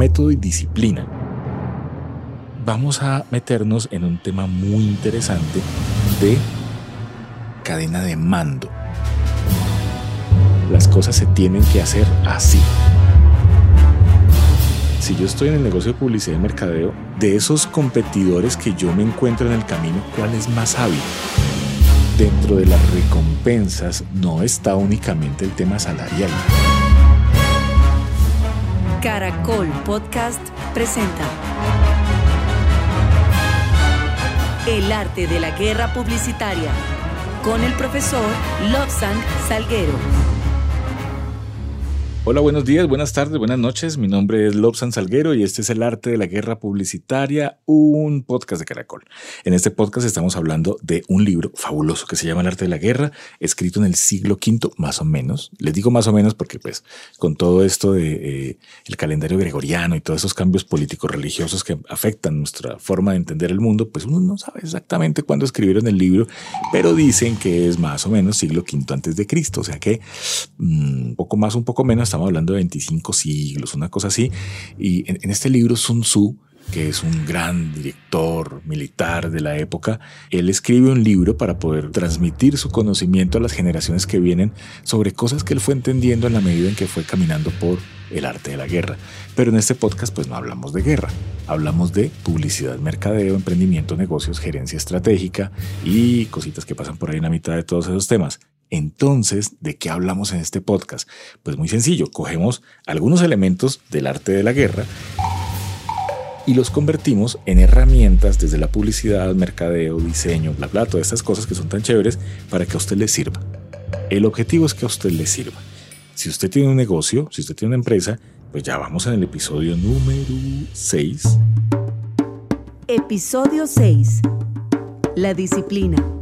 método y disciplina. Vamos a meternos en un tema muy interesante de cadena de mando. Las cosas se tienen que hacer así. Si yo estoy en el negocio de publicidad y mercadeo, de esos competidores que yo me encuentro en el camino, ¿cuál es más hábil? Dentro de las recompensas no está únicamente el tema salarial. Caracol Podcast presenta El arte de la guerra publicitaria con el profesor Lobsang Salguero. Hola, buenos días, buenas tardes, buenas noches. Mi nombre es Lobsan Salguero y este es El Arte de la Guerra Publicitaria, un podcast de Caracol. En este podcast estamos hablando de un libro fabuloso que se llama El Arte de la Guerra, escrito en el siglo V, más o menos. Les digo más o menos porque, pues, con todo esto de eh, el calendario gregoriano y todos esos cambios políticos religiosos que afectan nuestra forma de entender el mundo, pues uno no sabe exactamente cuándo escribieron el libro, pero dicen que es más o menos siglo V antes de Cristo, o sea que un mm, poco más, un poco menos estamos hablando de 25 siglos, una cosa así. Y en, este libro Sun Tzu, que es un gran director militar de la época, él escribe un libro para poder transmitir su conocimiento a las generaciones que vienen sobre cosas que él fue entendiendo en la medida en que fue caminando por el arte de la guerra. Pero en este podcast pues no hablamos de guerra, hablamos de publicidad, mercadeo, emprendimiento, negocios, gerencia estratégica y cositas que pasan por ahí en la mitad de todos esos temas. Entonces, ¿de qué hablamos en este podcast? Pues muy sencillo, cogemos algunos elementos del arte de la guerra y los convertimos en herramientas desde la publicidad, mercadeo, diseño, bla, bla, todas estas cosas que son tan chéveres para que a usted le sirva. El objetivo es que a usted le sirva. Si usted tiene un negocio, si usted tiene una empresa, pues ya vamos en el episodio número 6. Episodio 6. La disciplina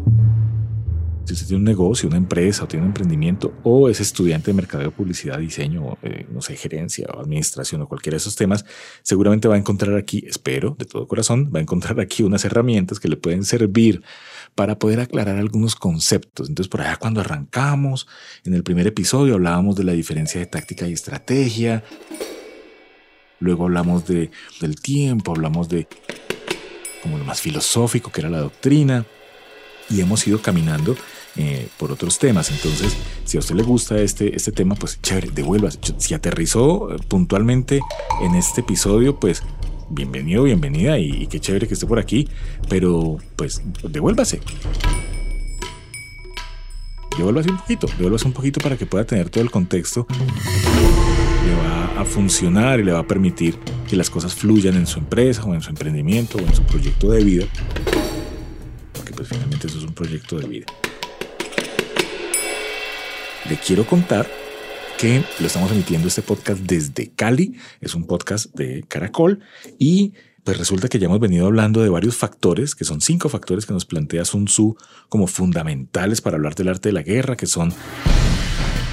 si usted tiene un negocio, una empresa o tiene un emprendimiento o es estudiante de mercadeo, publicidad, diseño, eh, no sé, gerencia o administración o cualquiera de esos temas, seguramente va a encontrar aquí, espero de todo corazón, va a encontrar aquí unas herramientas que le pueden servir para poder aclarar algunos conceptos. Entonces, por allá cuando arrancamos, en el primer episodio hablábamos de la diferencia de táctica y estrategia. Luego hablamos de, del tiempo, hablamos de como lo más filosófico que era la doctrina y hemos ido caminando eh, por otros temas. Entonces, si a usted le gusta este, este tema, pues chévere, devuelva. Si aterrizó eh, puntualmente en este episodio, pues bienvenido, bienvenida y, qué chévere que esté por aquí, pero pues devuélvase. Devuélvase un poquito, devuélvase un poquito para que pueda tener todo el contexto. Le va a funcionar y le va a permitir que las cosas fluyan en su empresa o en su emprendimiento o en su proyecto de vida. Porque pues finalmente eso es un proyecto de vida le quiero contar que lo estamos emitiendo este podcast desde Cali, es un podcast de Caracol. Y pues resulta que ya hemos venido hablando de varios factores, que son cinco factores que nos plantea Sun Tzu como fundamentales para hablar del arte de la guerra, que son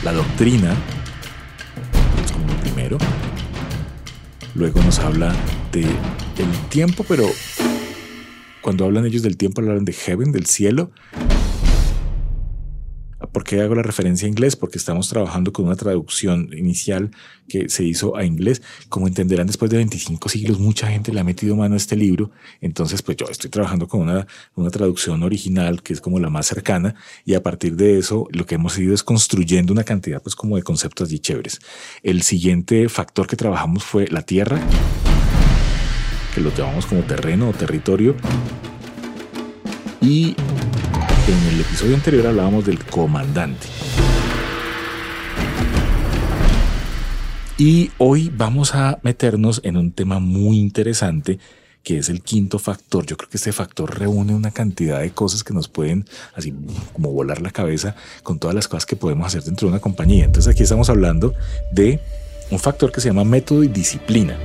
la doctrina, es como primero. Luego nos habla de el tiempo, pero cuando hablan ellos del tiempo hablan de heaven, del cielo, ¿Por qué hago la referencia a inglés? Porque estamos trabajando con una traducción inicial que se hizo a inglés. Como entenderán, después de 25 siglos, mucha gente le ha metido mano a este libro. Entonces, pues yo estoy trabajando con una, una traducción original que es como la más cercana. Y a partir de eso, lo que hemos ido es construyendo una cantidad, pues, como de conceptos y chéveres. El siguiente factor que trabajamos fue la tierra, que lo llamamos como terreno o territorio. Y en el episodio anterior hablábamos del comandante. Y hoy vamos a meternos en un tema muy interesante que es el quinto factor. Yo creo que este factor reúne una cantidad de cosas que nos pueden así como volar la cabeza con todas las cosas que podemos hacer dentro de una compañía. Entonces aquí estamos hablando de un factor que se llama método y disciplina.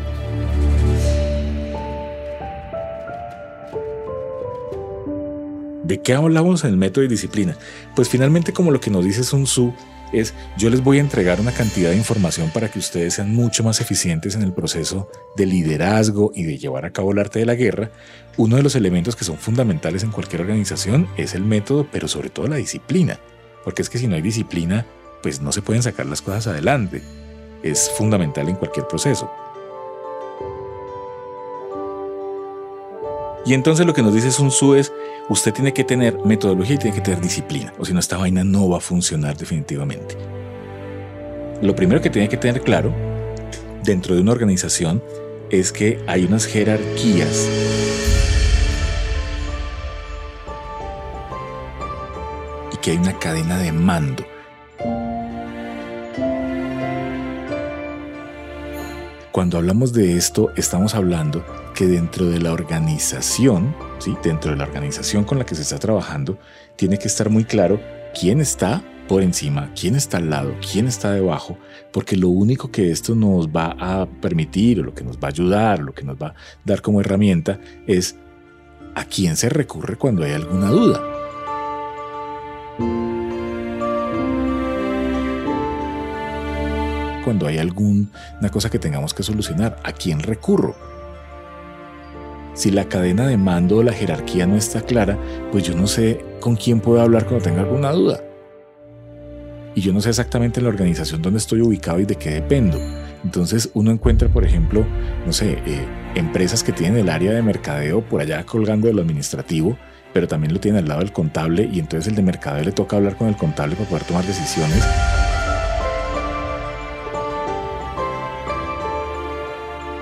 ¿De qué hablamos en el método y disciplina? Pues finalmente como lo que nos dice Sun Tzu es yo les voy a entregar una cantidad de información para que ustedes sean mucho más eficientes en el proceso de liderazgo y de llevar a cabo el arte de la guerra. Uno de los elementos que son fundamentales en cualquier organización es el método, pero sobre todo la disciplina. Porque es que si no hay disciplina, pues no se pueden sacar las cosas adelante. Es fundamental en cualquier proceso. Y entonces lo que nos dice Sun Tzu es, usted tiene que tener metodología y tiene que tener disciplina, o si no esta vaina no va a funcionar definitivamente. Lo primero que tiene que tener claro dentro de una organización es que hay unas jerarquías y que hay una cadena de mando. Cuando hablamos de esto, estamos hablando que dentro de la organización, ¿sí? dentro de la organización con la que se está trabajando, tiene que estar muy claro quién está por encima, quién está al lado, quién está debajo, porque lo único que esto nos va a permitir o lo que nos va a ayudar, lo que nos va a dar como herramienta es a quién se recurre cuando hay alguna duda. cuando hay alguna cosa que tengamos que solucionar? ¿A quién recurro? Si la cadena de mando o la jerarquía no está clara, pues yo no sé con quién puedo hablar cuando tenga alguna duda. Y yo no sé exactamente la organización dónde estoy ubicado y de qué dependo. Entonces uno encuentra, por ejemplo, no sé, eh, empresas que tienen el área de mercadeo por allá colgando de lo administrativo, pero también lo tienen al lado del contable y entonces el de mercadeo le toca hablar con el contable para poder tomar decisiones.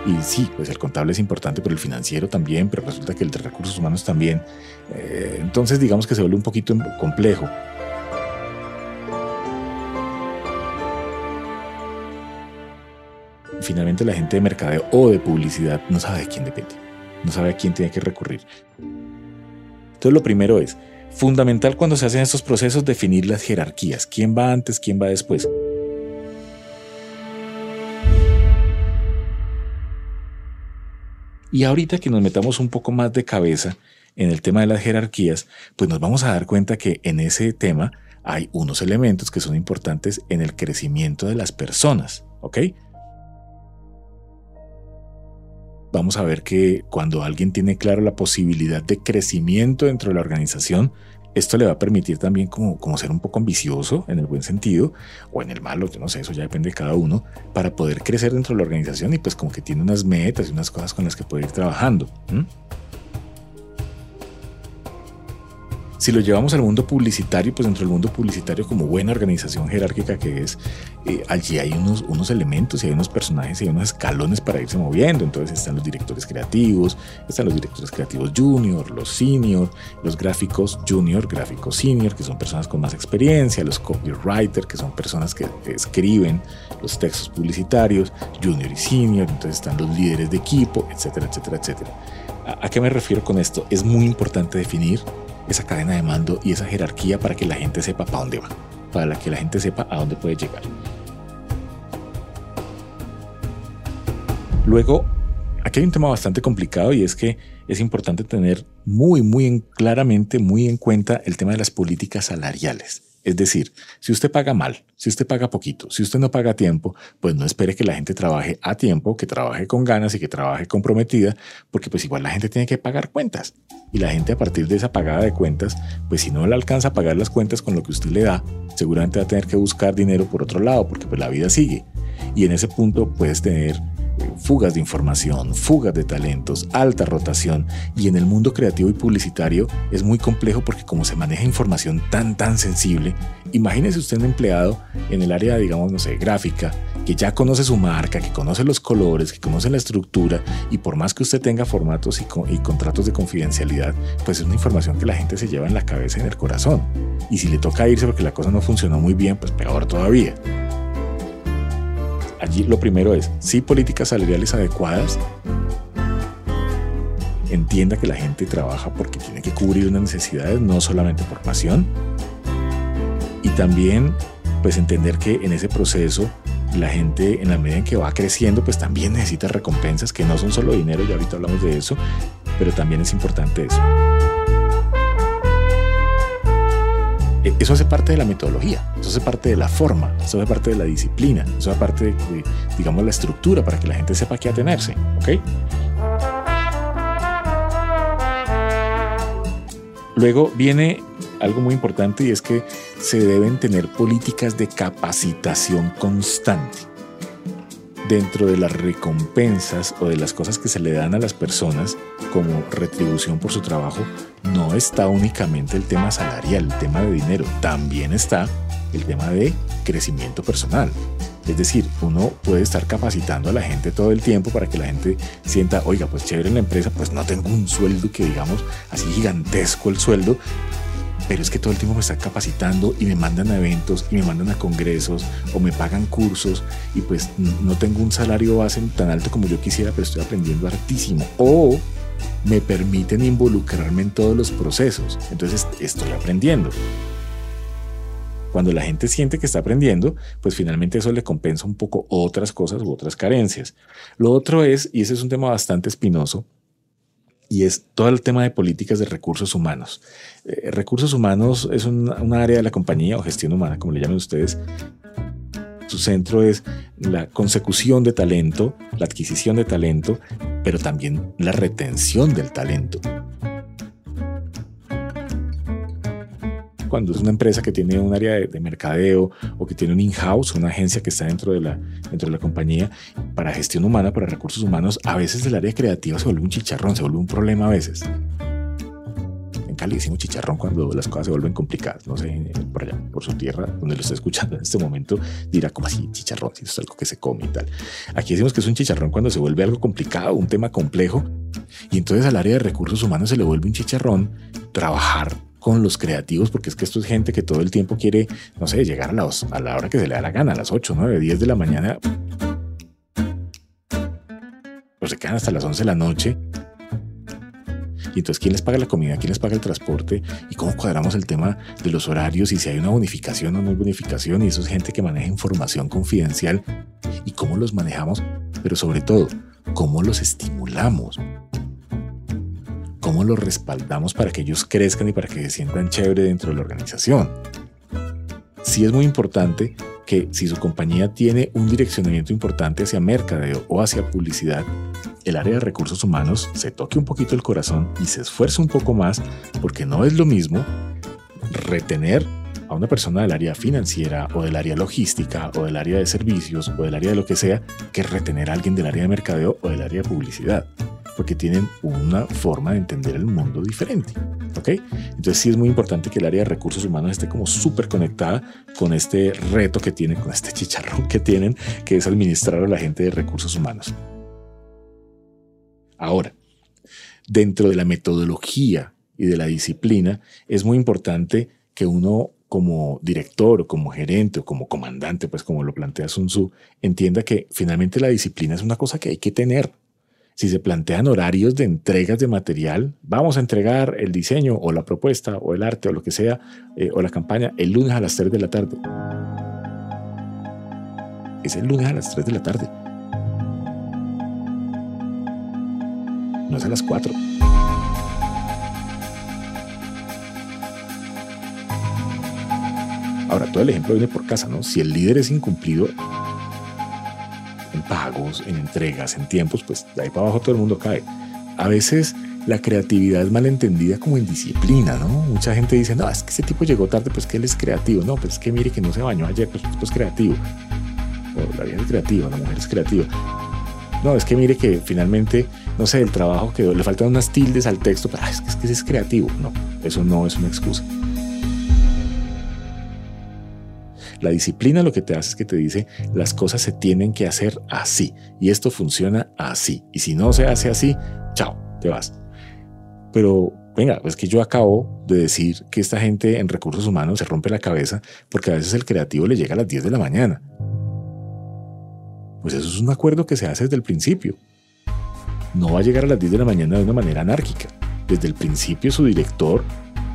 Y sí, pues el contable es importante, pero el financiero también, pero resulta que el de recursos humanos también. Eh, entonces digamos que se vuelve un poquito complejo. Finalmente la gente de mercadeo o de publicidad no sabe de quién depende, no sabe a quién tiene que recurrir. Entonces lo primero es, fundamental cuando se hacen estos procesos definir las jerarquías, quién va antes, quién va después. Y ahorita que nos metamos un poco más de cabeza en el tema de las jerarquías, pues nos vamos a dar cuenta que en ese tema hay unos elementos que son importantes en el crecimiento de las personas, ¿ok? Vamos a ver que cuando alguien tiene claro la posibilidad de crecimiento dentro de la organización, esto le va a permitir también como, como ser un poco ambicioso en el buen sentido o en el malo, no sé, eso ya depende de cada uno, para poder crecer dentro de la organización y pues como que tiene unas metas y unas cosas con las que puede ir trabajando. Si lo llevamos al mundo publicitario, pues dentro del mundo publicitario como buena organización jerárquica que es, eh, allí hay unos, unos elementos y hay unos personajes y hay unos escalones para irse moviendo. Entonces están los directores creativos, están los directores creativos junior, los senior, los gráficos junior, gráficos senior, que son personas con más experiencia, los copywriter, que son personas que escriben los textos publicitarios, junior y senior, entonces están los líderes de equipo, etcétera, etcétera, etcétera. ¿A qué me refiero con esto? Es muy importante definir esa cadena de mando y esa jerarquía para que la gente sepa para dónde va, para que la gente sepa a dónde puede llegar. Luego, aquí hay un tema bastante complicado y es que es importante tener muy, muy claramente, muy en cuenta el tema de las políticas salariales. Es decir, si usted paga mal, si usted paga poquito, si usted no paga a tiempo, pues no espere que la gente trabaje a tiempo, que trabaje con ganas y que trabaje comprometida, porque pues igual la gente tiene que pagar cuentas. Y la gente a partir de esa pagada de cuentas, pues si no le alcanza a pagar las cuentas con lo que usted le da, seguramente va a tener que buscar dinero por otro lado, porque pues la vida sigue. Y en ese punto puedes tener fugas de información, fugas de talentos, alta rotación y en el mundo creativo y publicitario es muy complejo porque como se maneja información tan tan sensible, imagínese usted un empleado en el área digamos no sé, gráfica que ya conoce su marca, que conoce los colores, que conoce la estructura y por más que usted tenga formatos y, y contratos de confidencialidad, pues es una información que la gente se lleva en la cabeza y en el corazón. Y si le toca irse porque la cosa no funcionó muy bien, pues peor todavía allí lo primero es, sí, políticas salariales adecuadas, entienda que la gente trabaja porque tiene que cubrir unas necesidades, no solamente por pasión. Y también, pues entender que en ese proceso la gente en la medida en que va creciendo, pues también necesita recompensas que no son solo dinero, ya ahorita hablamos de eso, pero también es importante eso. Eso hace parte de la metodología, eso hace parte de la forma, eso hace parte de la disciplina, eso hace parte de, digamos, la estructura para que la gente sepa qué atenerse, ¿ok? Luego viene algo muy importante y es que se deben tener políticas de capacitación constante. Dentro de las recompensas o de las cosas que se le dan a las personas, como retribución por su trabajo, no está únicamente el tema salarial, el tema de dinero, también está el tema de crecimiento personal. Es decir, uno puede estar capacitando a la gente todo el tiempo para que la gente sienta, oiga, pues chévere en la empresa, pues no tengo un sueldo que digamos así gigantesco el sueldo, pero es que todo el tiempo me están capacitando y me mandan a eventos y me mandan a congresos o me pagan cursos y pues no tengo un salario base tan alto como yo quisiera, pero estoy aprendiendo hartísimo. O me permiten involucrarme en todos los procesos. Entonces estoy aprendiendo. Cuando la gente siente que está aprendiendo, pues finalmente eso le compensa un poco otras cosas u otras carencias. Lo otro es, y ese es un tema bastante espinoso, y es todo el tema de políticas de recursos humanos. Eh, recursos humanos es un, área de la compañía o gestión humana, como le llamen ustedes. Su centro es la consecución de talento, la adquisición de talento, pero también la retención del talento. cuando es una empresa que tiene un área de, mercadeo o que tiene un in-house, una agencia que está dentro de, la, dentro de la compañía para gestión humana, para recursos humanos, a veces el área creativa se vuelve un chicharrón, se vuelve un problema a veces. En Cali decimos chicharrón cuando las cosas se vuelven complicadas. No sé, por allá, por su tierra, donde lo está escuchando en este momento, dirá como así, chicharrón, si es algo que se come y tal. Aquí decimos que es un chicharrón cuando se vuelve algo complicado, un tema complejo. Y entonces al área de recursos humanos se le vuelve un chicharrón trabajar con los creativos, porque es que esto es gente que todo el tiempo quiere, no sé, llegar a, a la hora que se le da la gana, a las 8, 9, 10 de la mañana. Pues se quedan hasta las 11 de la noche. Entonces, ¿quién les paga la comida? ¿Quién les paga el transporte? ¿Y cómo cuadramos el tema de los horarios? Y si hay una bonificación o no hay bonificación. Y eso es gente que maneja información confidencial. ¿Y cómo los manejamos? Pero sobre todo, ¿cómo los estimulamos? cómo los respaldamos para que ellos crezcan y para que se sientan chévere dentro de la organización. Sí es muy importante que si su compañía tiene un direccionamiento importante hacia mercadeo o hacia publicidad, el área de recursos humanos se toque un poquito el corazón y se esfuerce un poco más porque no es lo mismo retener a una persona del área financiera o del área logística o del área de servicios o del área de lo que sea que retener a alguien del área de mercadeo o del área de publicidad porque tienen una forma de entender el mundo diferente. ¿Ok? Entonces sí es muy importante que el área de recursos humanos esté como súper conectada con este reto que tienen, con este chicharrón que tienen, que es administrar a la gente de recursos humanos. Ahora, dentro de la metodología y de la disciplina, es muy importante que uno como director o como gerente o como comandante, pues como lo plantea Sun Tzu, entienda que finalmente la disciplina es una cosa que hay que tener si se plantean horarios de entregas de material, vamos a entregar el diseño o la propuesta o el arte o lo que sea, eh, o la campaña el lunes a las 3 de la tarde. Es el lunes a las 3 de la tarde. No es a las 4. Ahora, todo el ejemplo viene por casa, ¿no? Si el líder es incumplido, pagos, en entregas, en tiempos, pues de ahí para abajo todo el mundo cae. A veces la creatividad es malentendida como indisciplina, ¿no? Mucha gente dice, no, es que ese tipo llegó tarde, pues que él es creativo. No, pues es que mire que no se bañó ayer, pues, pues es creativo. O la vida es creativa, la mujer es creativa. No, es que mire que finalmente, no sé, el trabajo quedó, le faltan unas tildes al texto, pero es que, es que es creativo. No, eso no es una excusa. La disciplina lo que te hace es que te dice las cosas se tienen que hacer así y esto funciona así. Y si no se hace así, chao, te vas. Pero venga, es que yo acabo de decir que esta gente en recursos humanos se rompe la cabeza porque a veces el creativo le llega a las 10 de la mañana. Pues eso es un acuerdo que se hace desde el principio. No va a llegar a las 10 de la mañana de una manera anárquica. Desde el principio su director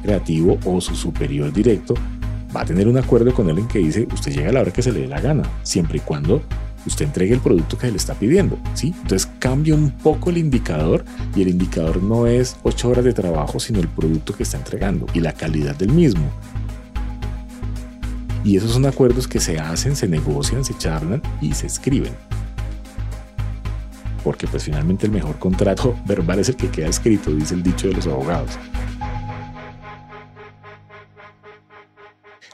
creativo o su superior directo va a tener un acuerdo con él en que dice, usted llega a la hora que se le dé la gana, siempre y cuando usted entregue el producto que le está pidiendo, ¿sí? Entonces cambia un poco el indicador y el indicador no es ocho horas de trabajo, sino el producto que está entregando y la calidad del mismo. Y esos son acuerdos que se hacen, se negocian, se charlan y se escriben. Porque pues finalmente el mejor contrato verbal es el que queda escrito, dice el dicho de los abogados.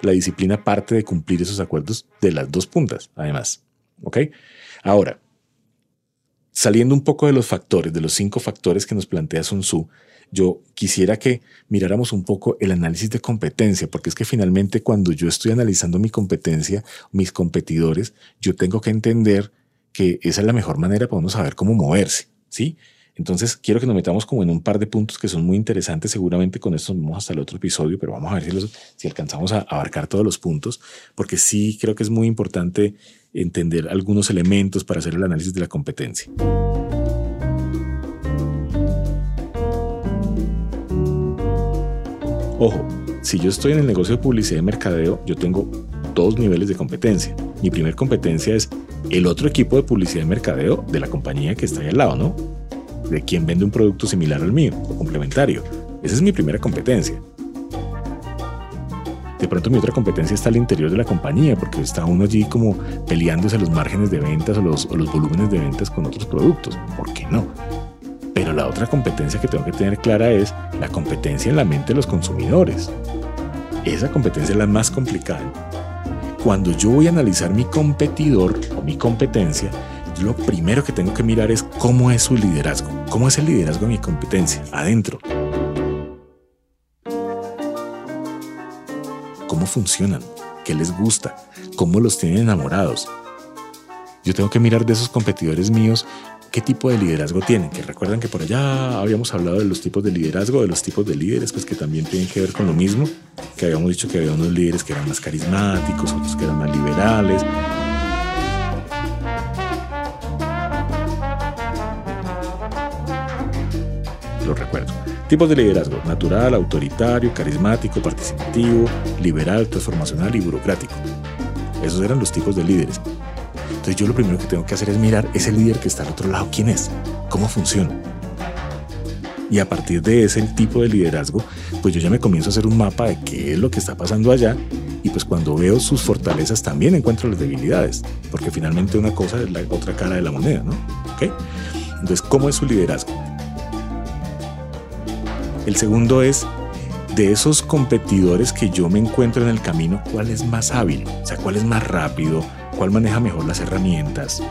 La disciplina parte de cumplir esos acuerdos de las dos puntas, además. ¿Ok? Ahora, saliendo un poco de los factores, de los cinco factores que nos plantea Sun Tzu, yo quisiera que miráramos un poco el análisis de competencia, porque es que finalmente cuando yo estoy analizando mi competencia, mis competidores, yo tengo que entender que esa es la mejor manera para uno saber cómo moverse, ¿sí? Entonces, quiero que nos metamos como en un par de puntos que son muy interesantes. Seguramente con esto vamos hasta el otro episodio, pero vamos a ver si, si alcanzamos a abarcar todos los puntos, porque sí creo que es muy importante entender algunos elementos para hacer el análisis de la competencia. Ojo, si yo estoy en el negocio de publicidad y mercadeo, yo tengo dos niveles de competencia. Mi primer competencia es el otro equipo de publicidad y mercadeo de la compañía que está ahí al lado, ¿no? De quien vende un producto similar al mío o complementario. Esa es mi primera competencia. De pronto mi otra competencia está al interior de la compañía, porque está uno allí como peleándose los márgenes de ventas o los, volúmenes de ventas con otros productos. ¿Por qué no? Pero la otra competencia que tengo que tener clara es la competencia en la mente de los consumidores. Esa competencia es la más complicada. Cuando yo voy a analizar mi competidor o mi competencia, lo primero que tengo que mirar es cómo es su liderazgo. ¿Cómo es el liderazgo de mi competencia? Adentro. ¿Cómo funcionan? ¿Qué les gusta? ¿Cómo los tienen enamorados? Yo tengo que mirar de esos competidores míos qué tipo de liderazgo tienen, que recuerdan que por allá habíamos hablado de los tipos de liderazgo, de los tipos de líderes, pues que también tienen que ver con lo mismo, que habíamos dicho que había unos líderes que eran más carismáticos, otros que eran más liberales. Lo recuerdo. Tipos de liderazgo, natural, autoritario, carismático, participativo, liberal, transformacional y burocrático. Esos eran los tipos de líderes. Entonces yo lo primero que tengo que hacer es mirar ese líder que está al otro lado, quién es, cómo funciona. Y a partir de ese tipo de liderazgo, pues yo ya me comienzo a hacer un mapa de qué es lo que está pasando allá y pues cuando veo sus fortalezas también encuentro las debilidades, porque finalmente una cosa es la otra cara de la moneda, ¿no? ¿Ok? Entonces, ¿cómo es su liderazgo? El segundo es de esos competidores que yo me encuentro en el camino, ¿cuál es más hábil? O sea, ¿cuál es más rápido? cuál maneja mejor las herramientas,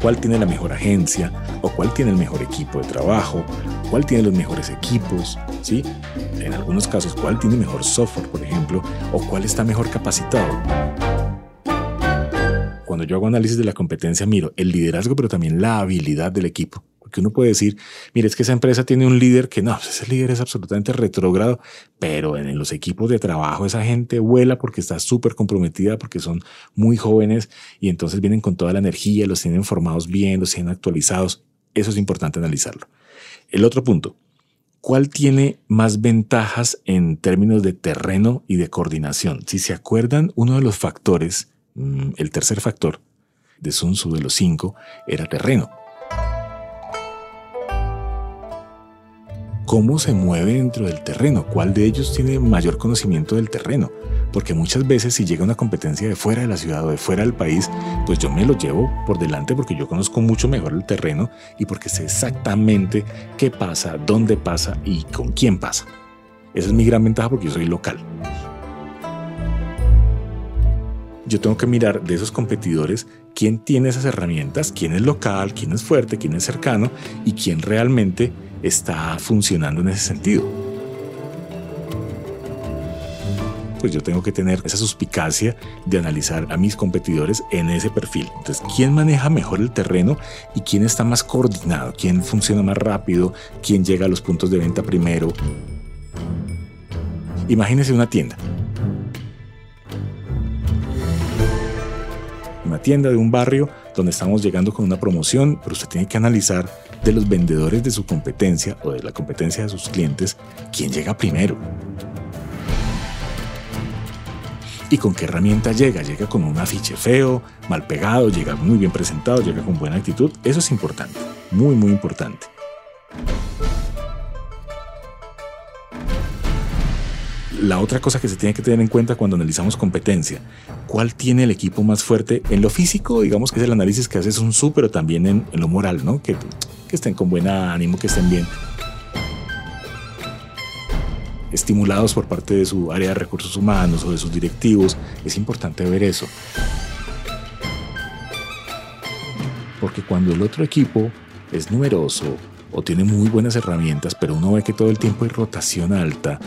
cuál tiene la mejor agencia o cuál tiene el mejor equipo de trabajo, cuál tiene los mejores equipos, ¿sí? En algunos casos, cuál tiene mejor software, por ejemplo, o cuál está mejor capacitado. Cuando yo hago análisis de la competencia, miro el liderazgo, pero también la habilidad del equipo. Porque uno puede decir, mire, es que esa empresa tiene un líder que no, ese líder es absolutamente retrógrado, pero en los equipos de trabajo esa gente vuela porque está súper comprometida, porque son muy jóvenes y entonces vienen con toda la energía, los tienen formados bien, los tienen actualizados. Eso es importante analizarlo. El otro punto, ¿cuál tiene más ventajas en términos de terreno y de coordinación? Si se acuerdan, uno de los factores, mm, el tercer factor de Sun Tzu de los cinco, era terreno. Cómo se mueve dentro del terreno, cuál de ellos tiene mayor conocimiento del terreno. Porque muchas veces si llega una competencia de fuera de la ciudad o de fuera del país, pues yo me lo llevo por delante porque yo conozco mucho mejor el terreno y porque sé exactamente qué pasa, dónde pasa y con quién pasa. Esa es mi gran ventaja porque yo soy local. Yo tengo que mirar de esos competidores quién tiene esas herramientas, quién es local, quién es fuerte, quién es cercano y quién realmente está funcionando en ese sentido. Pues yo tengo que tener esa suspicacia de analizar a mis competidores en ese perfil. Entonces, ¿quién maneja mejor el terreno y quién está más coordinado? ¿Quién funciona más rápido? ¿Quién llega a los puntos de venta primero? Imagínese una tienda. Una tienda de un barrio donde estamos llegando con una promoción, pero usted tiene que analizar de los vendedores de su competencia o de la competencia de sus clientes quién llega primero. ¿Y con qué herramienta llega? ¿Llega con un afiche feo, mal pegado, llega muy bien presentado, llega con buena actitud? Eso es importante, muy, muy importante. la otra cosa que se tiene que tener en cuenta cuando analizamos competencia, ¿cuál tiene el equipo más fuerte en lo físico? Digamos que es el análisis que haces un su, pero también en, lo moral, ¿no? Que, que estén con buen ánimo, que estén bien estimulados por parte de su área de recursos humanos o de sus directivos. Es importante ver eso. Porque cuando el otro equipo es numeroso o tiene muy buenas herramientas, pero uno ve que todo el tiempo hay rotación alta,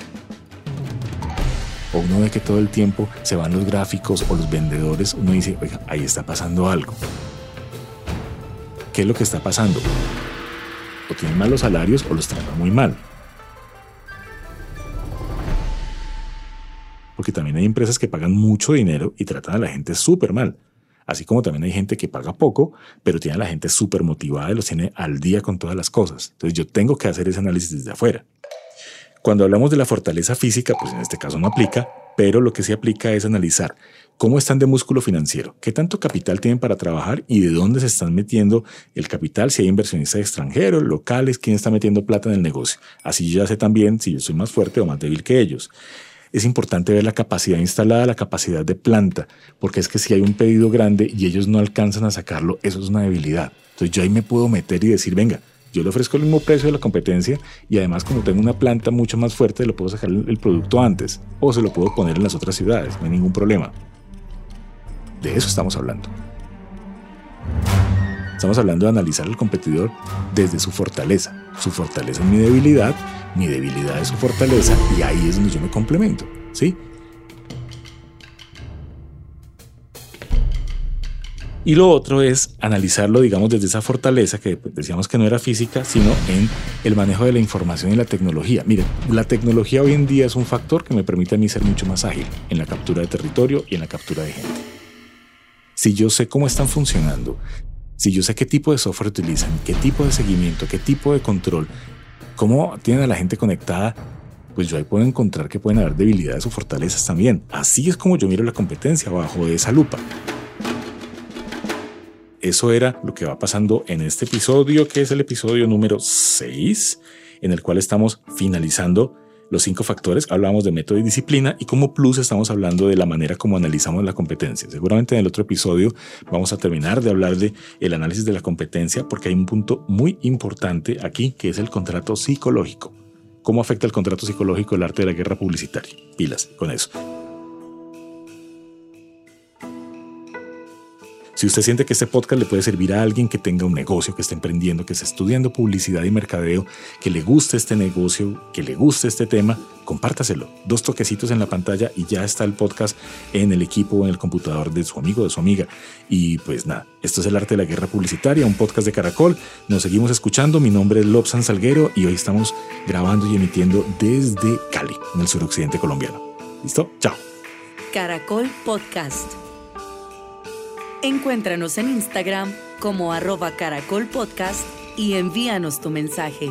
o uno ve que todo el tiempo se van los gráficos o los vendedores, uno dice, oiga, ahí está pasando algo. ¿Qué es lo que está pasando? O tienen malos salarios o los tratan muy mal. Porque también hay empresas que pagan mucho dinero y tratan a la gente súper mal. Así como también hay gente que paga poco, pero tiene a la gente súper motivada y los tiene al día con todas las cosas. Entonces yo tengo que hacer ese análisis desde afuera. Cuando hablamos de la fortaleza física, pues en este caso no aplica, pero lo que sí aplica es analizar cómo están de músculo financiero, qué tanto capital tienen para trabajar y de dónde se están metiendo el capital, si hay inversionistas extranjeros, locales, quién está metiendo plata en el negocio. Así yo ya sé también si yo soy más fuerte o más débil que ellos es importante ver la capacidad instalada, la capacidad de planta, porque es que si hay un pedido grande y ellos no alcanzan a sacarlo, eso es una debilidad. Entonces yo ahí me puedo meter y decir, venga, yo le ofrezco el mismo precio de la competencia y además como tengo una planta mucho más fuerte, le puedo sacar el producto antes o se lo puedo poner en las otras ciudades, no hay ningún problema. De eso estamos hablando. Estamos hablando de analizar al competidor desde su fortaleza. Su fortaleza es mi debilidad mi debilidad es su fortaleza y ahí es donde yo me complemento, ¿sí? Y lo otro es analizarlo, digamos, desde esa fortaleza que decíamos que no era física, sino en el manejo de la información y la tecnología. Miren, la tecnología hoy en día es un factor que me permite a mí ser mucho más ágil en la captura de territorio y en la captura de gente. Si yo sé cómo están funcionando, si yo sé qué tipo de software utilizan, qué tipo de seguimiento, qué tipo de control, cómo tienen a la gente conectada, pues yo ahí puedo encontrar que pueden haber debilidades o fortalezas también. Así es como yo miro la competencia bajo esa lupa. Eso era lo que va pasando en este episodio, que es el episodio número 6, en el cual estamos finalizando los cinco factores, hablamos de método y disciplina y como plus estamos hablando de la manera como analizamos la competencia. Seguramente en el otro episodio vamos a terminar de hablar de el análisis de la competencia porque hay un punto muy importante aquí que es el contrato psicológico. ¿Cómo afecta el contrato psicológico el arte de la guerra publicitaria? Pilas con eso. Si usted siente que este podcast le puede servir a alguien que tenga un negocio, que esté emprendiendo, que esté estudiando publicidad y mercadeo, que le guste este negocio, que le guste este tema, compártaselo. Dos toquecitos en la pantalla y ya está el podcast en el equipo o en el computador de su amigo, de su amiga. Y pues nada, esto es el arte de la guerra publicitaria, un podcast de Caracol. Nos seguimos escuchando. Mi nombre es Lobsan Salguero y hoy estamos grabando y emitiendo desde Cali, en el suroccidente colombiano. ¿Listo? Chao. Caracol Podcast. Encuéntranos en Instagram como arroba caracolpodcast y envíanos tu mensaje.